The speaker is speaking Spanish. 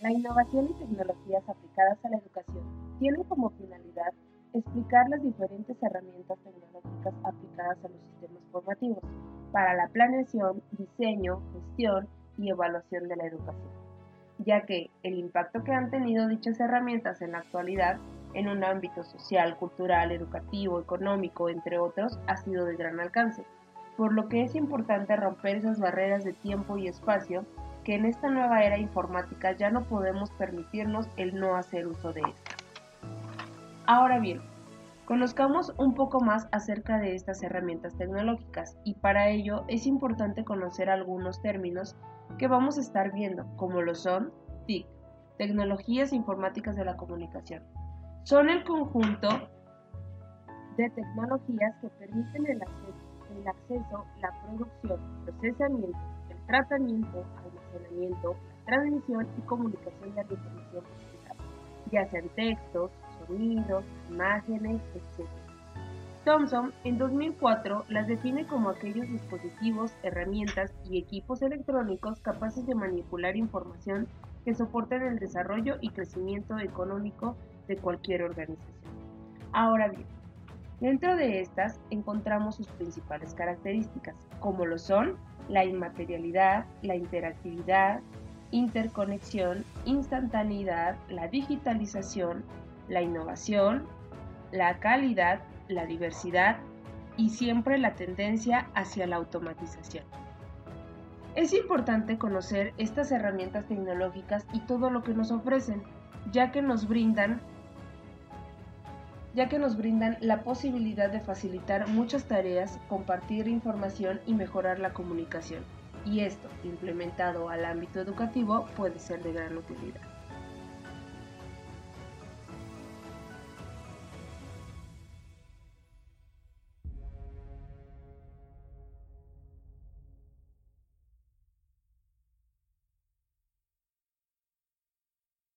La innovación y tecnologías aplicadas a la educación tienen como finalidad explicar las diferentes herramientas tecnológicas aplicadas a los sistemas formativos para la planeación, diseño, gestión y evaluación de la educación, ya que el impacto que han tenido dichas herramientas en la actualidad en un ámbito social, cultural, educativo, económico, entre otros, ha sido de gran alcance, por lo que es importante romper esas barreras de tiempo y espacio que en esta nueva era informática ya no podemos permitirnos el no hacer uso de estas. Ahora bien, conozcamos un poco más acerca de estas herramientas tecnológicas y para ello es importante conocer algunos términos que vamos a estar viendo, como lo son TIC, Tecnologías Informáticas de la Comunicación. Son el conjunto de tecnologías que permiten el acceso, el acceso la producción, procesamiento, tratamiento, almacenamiento, transmisión y comunicación de la información ya sean textos, sonidos, imágenes, etc. Thomson en 2004 las define como aquellos dispositivos, herramientas y equipos electrónicos capaces de manipular información que soporten el desarrollo y crecimiento económico de cualquier organización. Ahora bien, dentro de estas encontramos sus principales características, como lo son la inmaterialidad, la interactividad, interconexión, instantaneidad, la digitalización, la innovación, la calidad, la diversidad y siempre la tendencia hacia la automatización. Es importante conocer estas herramientas tecnológicas y todo lo que nos ofrecen, ya que nos brindan ya que nos brindan la posibilidad de facilitar muchas tareas, compartir información y mejorar la comunicación. Y esto, implementado al ámbito educativo, puede ser de gran utilidad.